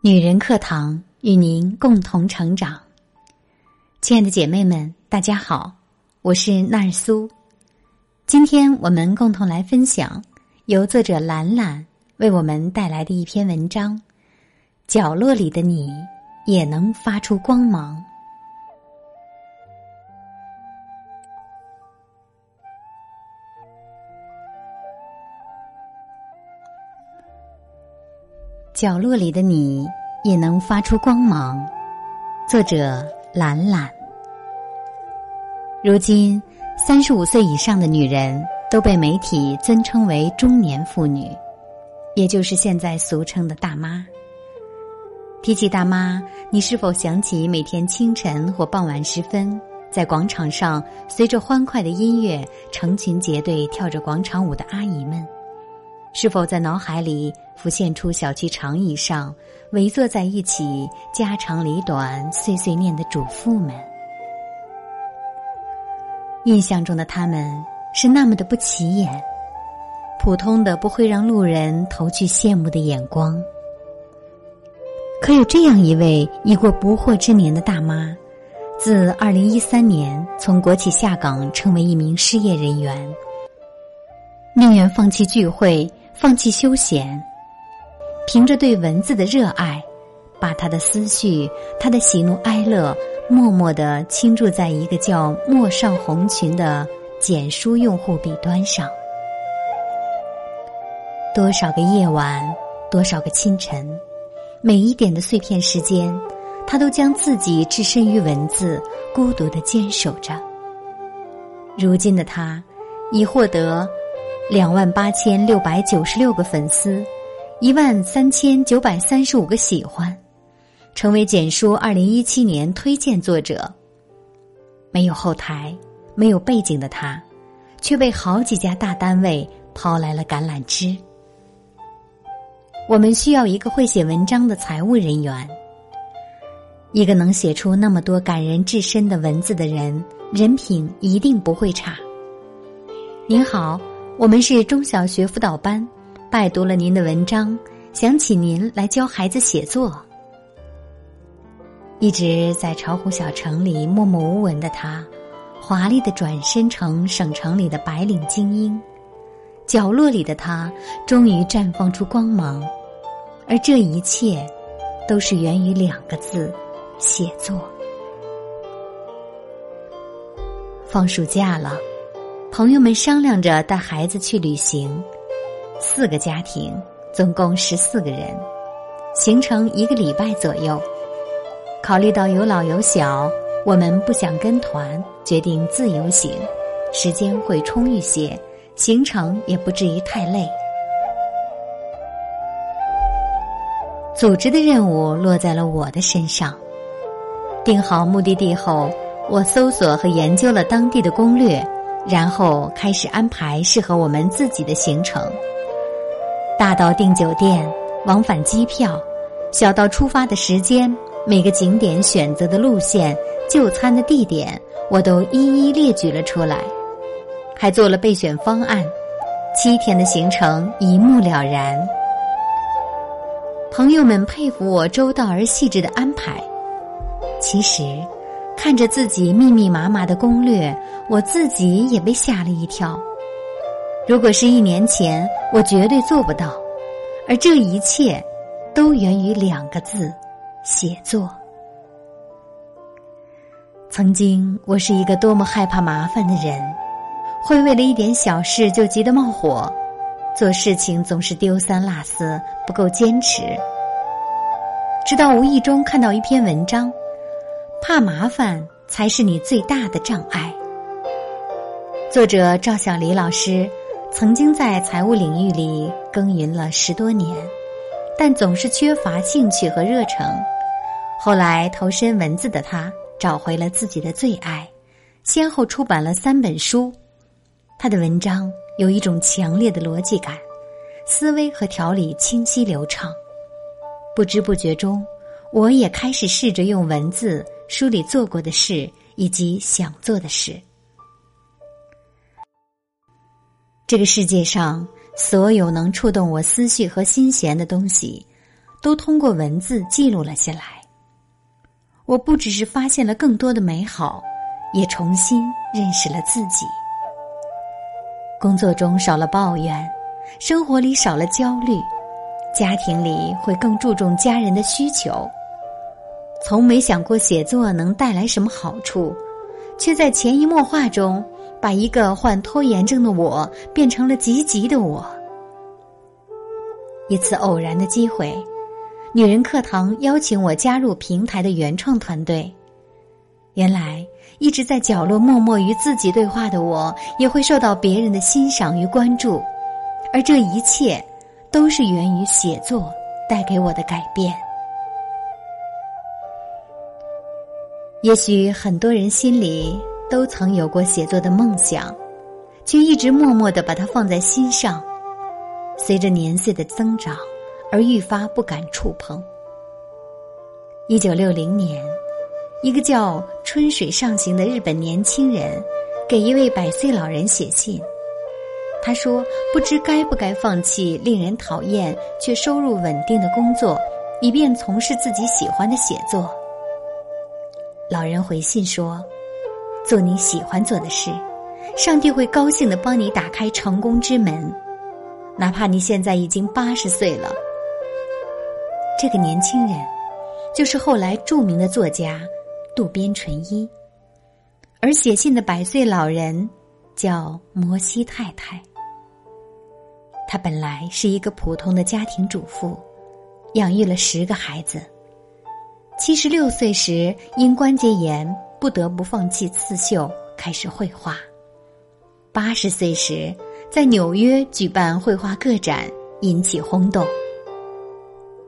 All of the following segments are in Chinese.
女人课堂与您共同成长，亲爱的姐妹们，大家好，我是纳尔苏。今天我们共同来分享由作者兰兰为我们带来的一篇文章《角落里的你也能发出光芒》。角落里的你也能发出光芒。作者兰兰。如今，三十五岁以上的女人都被媒体尊称为中年妇女，也就是现在俗称的大妈。提起大妈，你是否想起每天清晨或傍晚时分，在广场上随着欢快的音乐，成群结队跳着广场舞的阿姨们？是否在脑海里浮现出小区长椅上围坐在一起家长里短碎碎念的主妇们？印象中的他们是那么的不起眼，普通的不会让路人投去羡慕的眼光。可有这样一位已过不惑之年的大妈，自二零一三年从国企下岗，成为一名失业人员，宁愿放弃聚会。放弃休闲，凭着对文字的热爱，把他的思绪、他的喜怒哀乐，默默的倾注在一个叫陌上红裙的简书用户笔端上。多少个夜晚，多少个清晨，每一点的碎片时间，他都将自己置身于文字，孤独的坚守着。如今的他，已获得。两万八千六百九十六个粉丝，一万三千九百三十五个喜欢，成为简书二零一七年推荐作者。没有后台、没有背景的他，却被好几家大单位抛来了橄榄枝。我们需要一个会写文章的财务人员，一个能写出那么多感人至深的文字的人，人品一定不会差。您好。我们是中小学辅导班，拜读了您的文章，想请您来教孩子写作。一直在巢湖小城里默默无闻的他，华丽的转身成省城里的白领精英。角落里的他，终于绽放出光芒，而这一切，都是源于两个字：写作。放暑假了。朋友们商量着带孩子去旅行，四个家庭，总共十四个人，行程一个礼拜左右。考虑到有老有小，我们不想跟团，决定自由行，时间会充裕些，行程也不至于太累。组织的任务落在了我的身上。定好目的地后，我搜索和研究了当地的攻略。然后开始安排适合我们自己的行程，大到订酒店、往返机票，小到出发的时间、每个景点选择的路线、就餐的地点，我都一一列举了出来，还做了备选方案。七天的行程一目了然，朋友们佩服我周到而细致的安排。其实。看着自己密密麻麻的攻略，我自己也被吓了一跳。如果是一年前，我绝对做不到。而这一切，都源于两个字：写作。曾经，我是一个多么害怕麻烦的人，会为了一点小事就急得冒火，做事情总是丢三落四，不够坚持。直到无意中看到一篇文章。怕麻烦才是你最大的障碍。作者赵小黎老师曾经在财务领域里耕耘了十多年，但总是缺乏兴趣和热诚。后来投身文字的他找回了自己的最爱，先后出版了三本书。他的文章有一种强烈的逻辑感，思维和条理清晰流畅。不知不觉中，我也开始试着用文字。书里做过的事，以及想做的事。这个世界上所有能触动我思绪和心弦的东西，都通过文字记录了下来。我不只是发现了更多的美好，也重新认识了自己。工作中少了抱怨，生活里少了焦虑，家庭里会更注重家人的需求。从没想过写作能带来什么好处，却在潜移默化中把一个患拖延症的我变成了积极的我。一次偶然的机会，女人课堂邀请我加入平台的原创团队。原来一直在角落默默与自己对话的我，也会受到别人的欣赏与关注，而这一切都是源于写作带给我的改变。也许很多人心里都曾有过写作的梦想，却一直默默的把它放在心上。随着年岁的增长，而愈发不敢触碰。一九六零年，一个叫春水上行的日本年轻人，给一位百岁老人写信。他说：“不知该不该放弃令人讨厌却收入稳定的工作，以便从事自己喜欢的写作。”老人回信说：“做你喜欢做的事，上帝会高兴的帮你打开成功之门。”哪怕你现在已经八十岁了，这个年轻人就是后来著名的作家渡边淳一，而写信的百岁老人叫摩西太太。她本来是一个普通的家庭主妇，养育了十个孩子。七十六岁时因关节炎不得不放弃刺绣，开始绘画。八十岁时。在纽约举办绘画个展，引起轰动。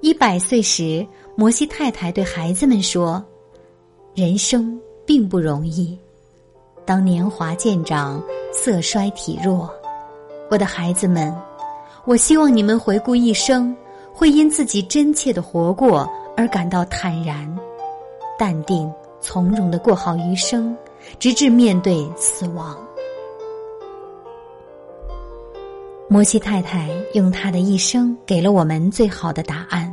一百岁时，摩西太太对孩子们说：“人生并不容易，当年华渐长，色衰体弱。我的孩子们，我希望你们回顾一生，会因自己真切的活过而感到坦然、淡定、从容的过好余生，直至面对死亡。”摩西太太用她的一生给了我们最好的答案：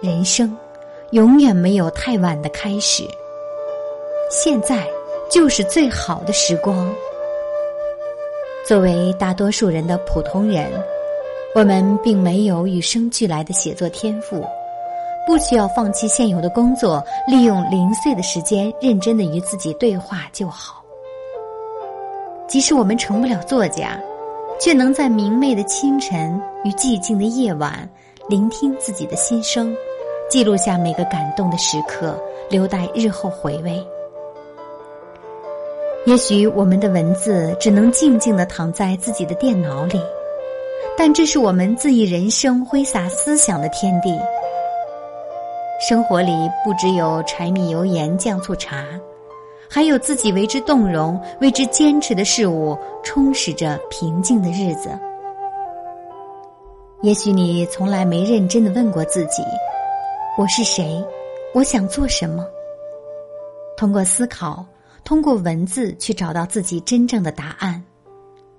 人生永远没有太晚的开始，现在就是最好的时光。作为大多数人的普通人，我们并没有与生俱来的写作天赋，不需要放弃现有的工作，利用零碎的时间认真的与自己对话就好。即使我们成不了作家。却能在明媚的清晨与寂静的夜晚，聆听自己的心声，记录下每个感动的时刻，留待日后回味。也许我们的文字只能静静的躺在自己的电脑里，但这是我们恣意人生、挥洒思想的天地。生活里不只有柴米油盐酱醋茶。还有自己为之动容、为之坚持的事物，充实着平静的日子。也许你从来没认真的问过自己：我是谁？我想做什么？通过思考，通过文字去找到自己真正的答案，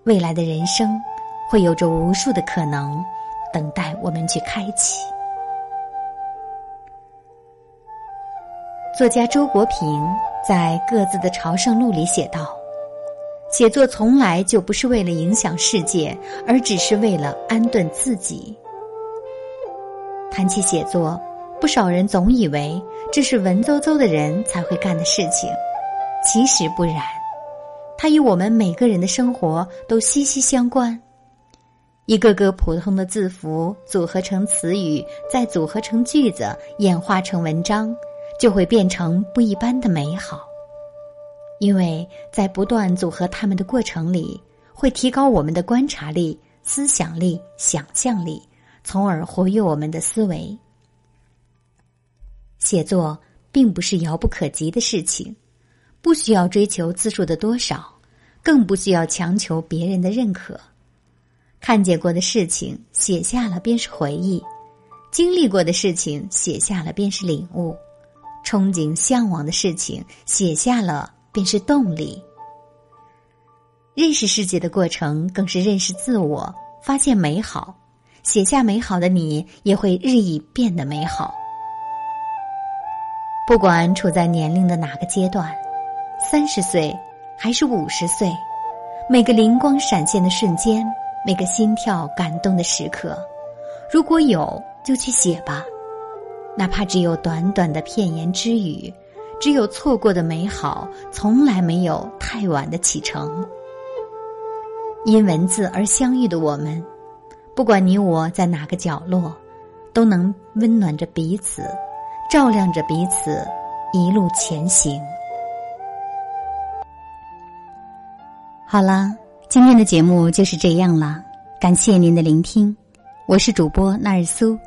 未来的人生会有着无数的可能，等待我们去开启。作家周国平。在各自的朝圣录里写道：“写作从来就不是为了影响世界，而只是为了安顿自己。”谈起写作，不少人总以为这是文绉绉的人才会干的事情，其实不然，它与我们每个人的生活都息息相关。一个个普通的字符组合成词语，再组合成句子，演化成文章。就会变成不一般的美好，因为在不断组合它们的过程里，会提高我们的观察力、思想力、想象力，从而活跃我们的思维。写作并不是遥不可及的事情，不需要追求字数的多少，更不需要强求别人的认可。看见过的事情写下了便是回忆，经历过的事情写下了便是领悟。憧憬、向往的事情写下了，便是动力。认识世界的过程，更是认识自我、发现美好。写下美好的你，也会日益变得美好。不管处在年龄的哪个阶段，三十岁还是五十岁，每个灵光闪现的瞬间，每个心跳感动的时刻，如果有，就去写吧，哪怕只有短短的片言之语，只有错过的美好，从来没有太晚的启程。因文字而相遇的我们，不管你我在哪个角落，都能温暖着彼此。照亮着彼此，一路前行。好了，今天的节目就是这样了，感谢您的聆听，我是主播纳日苏。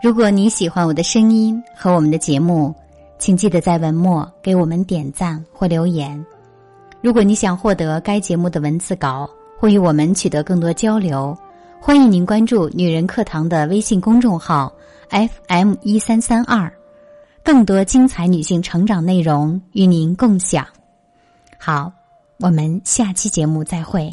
如果你喜欢我的声音和我们的节目，请记得在文末给我们点赞或留言。如果你想获得该节目的文字稿或与我们取得更多交流，欢迎您关注“女人课堂”的微信公众号 FM 一三三二。更多精彩女性成长内容与您共享。好，我们下期节目再会。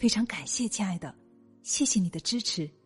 非常感谢，亲爱的，谢谢你的支持。